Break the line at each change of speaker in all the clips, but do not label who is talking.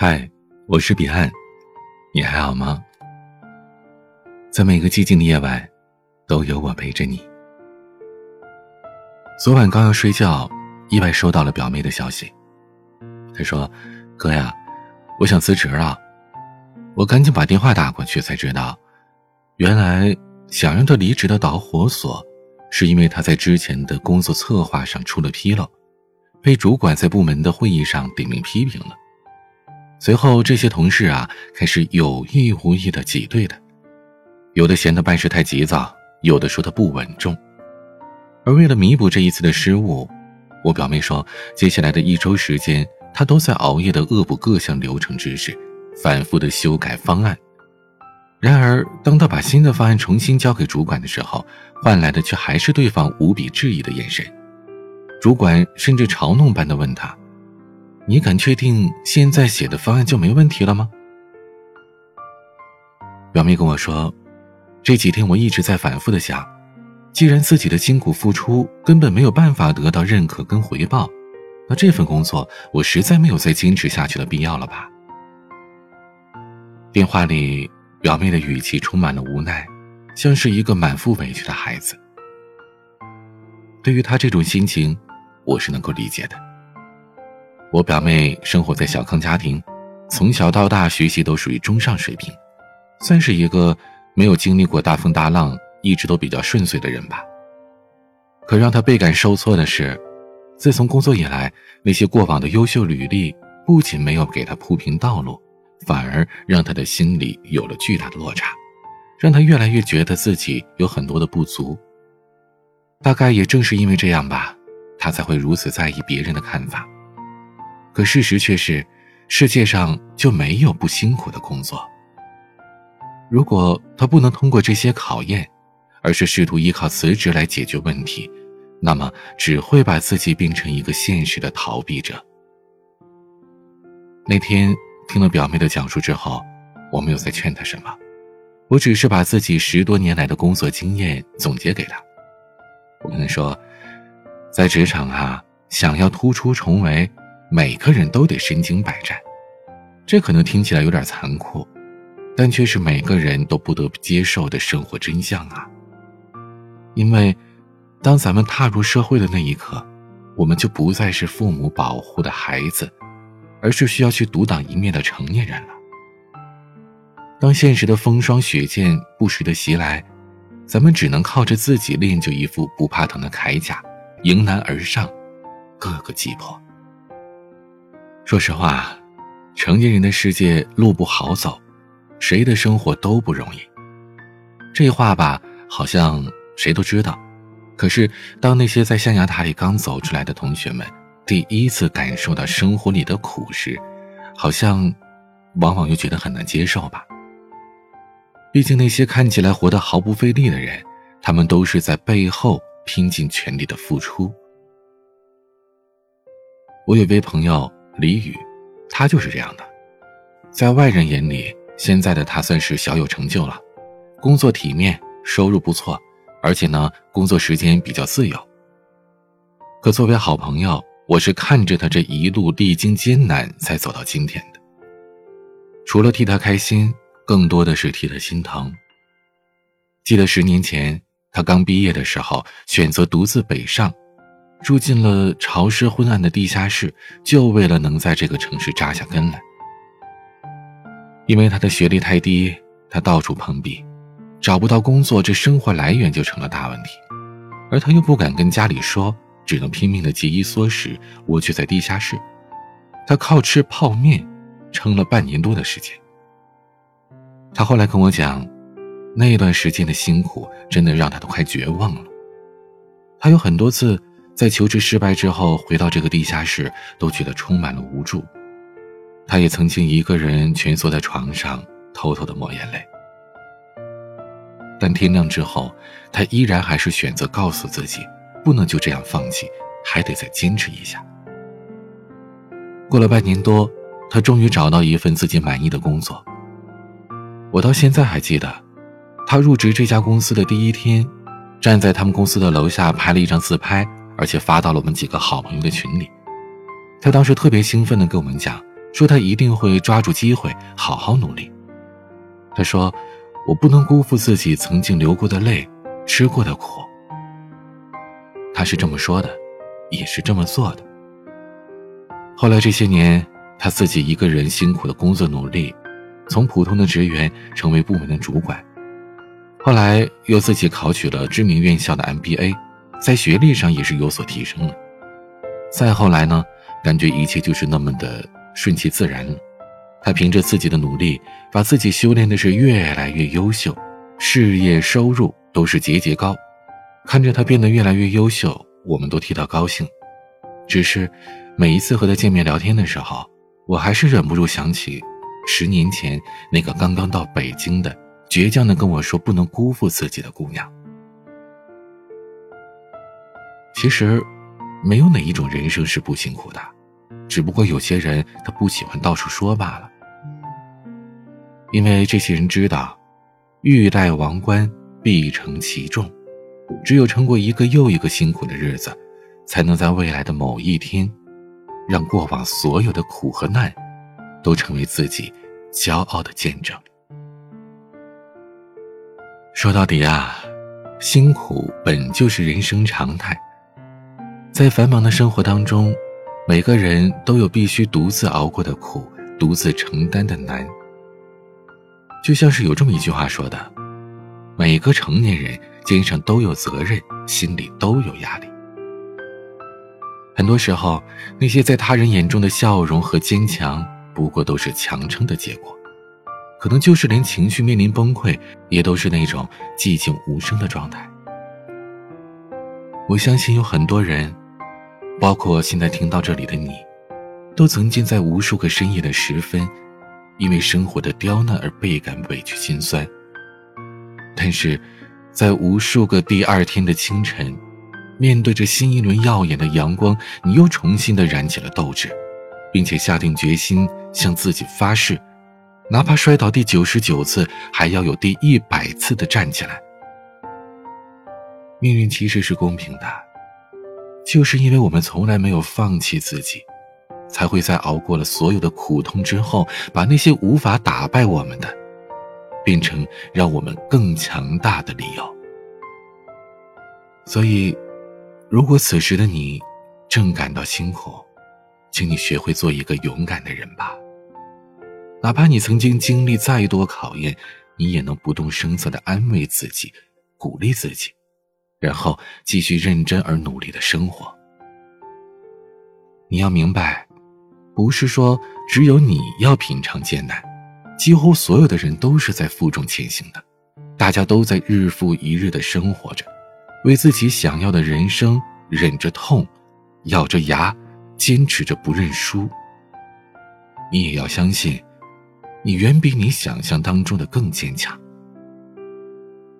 嗨，我是彼岸，你还好吗？在每个寂静的夜晚，都有我陪着你。昨晚刚要睡觉，意外收到了表妹的消息。她说：“哥呀，我想辞职了。”我赶紧把电话打过去，才知道，原来想让她离职的导火索，是因为她在之前的工作策划上出了纰漏，被主管在部门的会议上点名批评了。随后，这些同事啊开始有意无意的挤兑他，有的嫌他办事太急躁，有的说他不稳重。而为了弥补这一次的失误，我表妹说，接下来的一周时间，她都在熬夜的恶补各项流程知识，反复的修改方案。然而，当她把新的方案重新交给主管的时候，换来的却还是对方无比质疑的眼神。主管甚至嘲弄般的问他。你敢确定现在写的方案就没问题了吗？表妹跟我说，这几天我一直在反复的想，既然自己的辛苦付出根本没有办法得到认可跟回报，那这份工作我实在没有再坚持下去的必要了吧？电话里，表妹的语气充满了无奈，像是一个满腹委屈的孩子。对于她这种心情，我是能够理解的。我表妹生活在小康家庭，从小到大学习都属于中上水平，算是一个没有经历过大风大浪、一直都比较顺遂的人吧。可让她倍感受挫的是，自从工作以来，那些过往的优秀履历不仅没有给她铺平道路，反而让她的心里有了巨大的落差，让她越来越觉得自己有很多的不足。大概也正是因为这样吧，她才会如此在意别人的看法。可事实却是，世界上就没有不辛苦的工作。如果他不能通过这些考验，而是试图依靠辞职来解决问题，那么只会把自己变成一个现实的逃避者。那天听了表妹的讲述之后，我没有再劝她什么，我只是把自己十多年来的工作经验总结给她。我跟她说，在职场啊，想要突出重围。每个人都得身经百战，这可能听起来有点残酷，但却是每个人都不得不接受的生活真相啊。因为，当咱们踏入社会的那一刻，我们就不再是父母保护的孩子，而是需要去独当一面的成年人了。当现实的风霜雪剑不时的袭来，咱们只能靠着自己练就一副不怕疼的铠甲，迎难而上，各个击破。说实话，成年人的世界路不好走，谁的生活都不容易。这话吧，好像谁都知道。可是，当那些在象牙塔里刚走出来的同学们第一次感受到生活里的苦时，好像，往往又觉得很难接受吧。毕竟，那些看起来活得毫不费力的人，他们都是在背后拼尽全力的付出。我有位朋友。李宇，他就是这样的，在外人眼里，现在的他算是小有成就了，工作体面，收入不错，而且呢，工作时间比较自由。可作为好朋友，我是看着他这一路历经艰难才走到今天的，除了替他开心，更多的是替他心疼。记得十年前他刚毕业的时候，选择独自北上。住进了潮湿昏暗的地下室，就为了能在这个城市扎下根来。因为他的学历太低，他到处碰壁，找不到工作，这生活来源就成了大问题。而他又不敢跟家里说，只能拼命的节衣缩食，窝居在地下室。他靠吃泡面，撑了半年多的时间。他后来跟我讲，那段时间的辛苦，真的让他都快绝望了。他有很多次。在求职失败之后，回到这个地下室，都觉得充满了无助。他也曾经一个人蜷缩在床上，偷偷的抹眼泪。但天亮之后，他依然还是选择告诉自己，不能就这样放弃，还得再坚持一下。过了半年多，他终于找到一份自己满意的工作。我到现在还记得，他入职这家公司的第一天，站在他们公司的楼下拍了一张自拍。而且发到了我们几个好朋友的群里，他当时特别兴奋地跟我们讲，说他一定会抓住机会好好努力。他说：“我不能辜负自己曾经流过的泪，吃过的苦。”他是这么说的，也是这么做的。后来这些年，他自己一个人辛苦的工作努力，从普通的职员成为部门的主管，后来又自己考取了知名院校的 MBA，在学历上也是有所提升了。再后来呢，感觉一切就是那么的顺其自然。他凭着自己的努力，把自己修炼的是越来越优秀，事业收入都是节节高。看着他变得越来越优秀，我们都替他高兴。只是。每一次和他见面聊天的时候，我还是忍不住想起十年前那个刚刚到北京的倔强的跟我说不能辜负自己的姑娘。其实，没有哪一种人生是不辛苦的，只不过有些人他不喜欢到处说罢了。因为这些人知道，欲戴王冠必承其重，只有撑过一个又一个辛苦的日子，才能在未来的某一天。让过往所有的苦和难，都成为自己骄傲的见证。说到底啊，辛苦本就是人生常态。在繁忙的生活当中，每个人都有必须独自熬过的苦，独自承担的难。就像是有这么一句话说的：“每个成年人肩上都有责任，心里都有压力。”很多时候，那些在他人眼中的笑容和坚强，不过都是强撑的结果。可能就是连情绪面临崩溃，也都是那种寂静无声的状态。我相信有很多人，包括现在听到这里的你，都曾经在无数个深夜的时分，因为生活的刁难而倍感委屈心酸。但是，在无数个第二天的清晨。面对着新一轮耀眼的阳光，你又重新的燃起了斗志，并且下定决心向自己发誓，哪怕摔倒第九十九次，还要有第一百次的站起来。命运其实是公平的，就是因为我们从来没有放弃自己，才会在熬过了所有的苦痛之后，把那些无法打败我们的，变成让我们更强大的理由。所以。如果此时的你正感到辛苦，请你学会做一个勇敢的人吧。哪怕你曾经经历再多考验，你也能不动声色的安慰自己，鼓励自己，然后继续认真而努力的生活。你要明白，不是说只有你要品尝艰难，几乎所有的人都是在负重前行的，大家都在日复一日的生活着。为自己想要的人生忍着痛，咬着牙，坚持着不认输。你也要相信，你远比你想象当中的更坚强。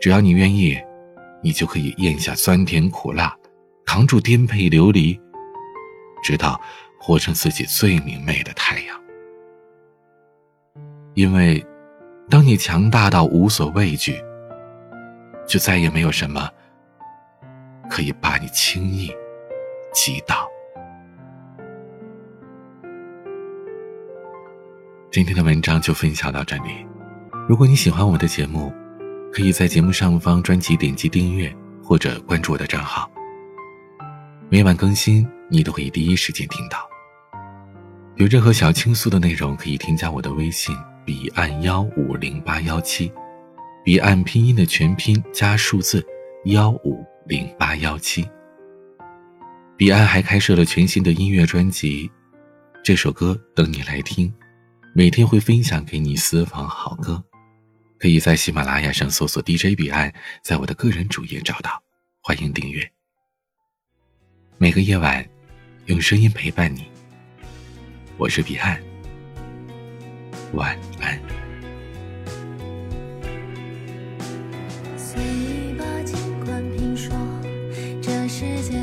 只要你愿意，你就可以咽下酸甜苦辣，扛住颠沛流离，直到活成自己最明媚的太阳。因为，当你强大到无所畏惧，就再也没有什么。可以把你轻易击倒。今天的文章就分享到这里。如果你喜欢我的节目，可以在节目上方专辑点击订阅或者关注我的账号。每晚更新，你都可以第一时间听到。有任何想倾诉的内容，可以添加我的微信：彼岸幺五零八幺七，彼岸拼音的全拼加数字幺五。零八幺七，彼岸还开设了全新的音乐专辑，这首歌等你来听，每天会分享给你私房好歌，可以在喜马拉雅上搜索 DJ 彼岸，在我的个人主页找到，欢迎订阅。每个夜晚，用声音陪伴你。我是彼岸，晚安。随意吧，尽管评说，这世界。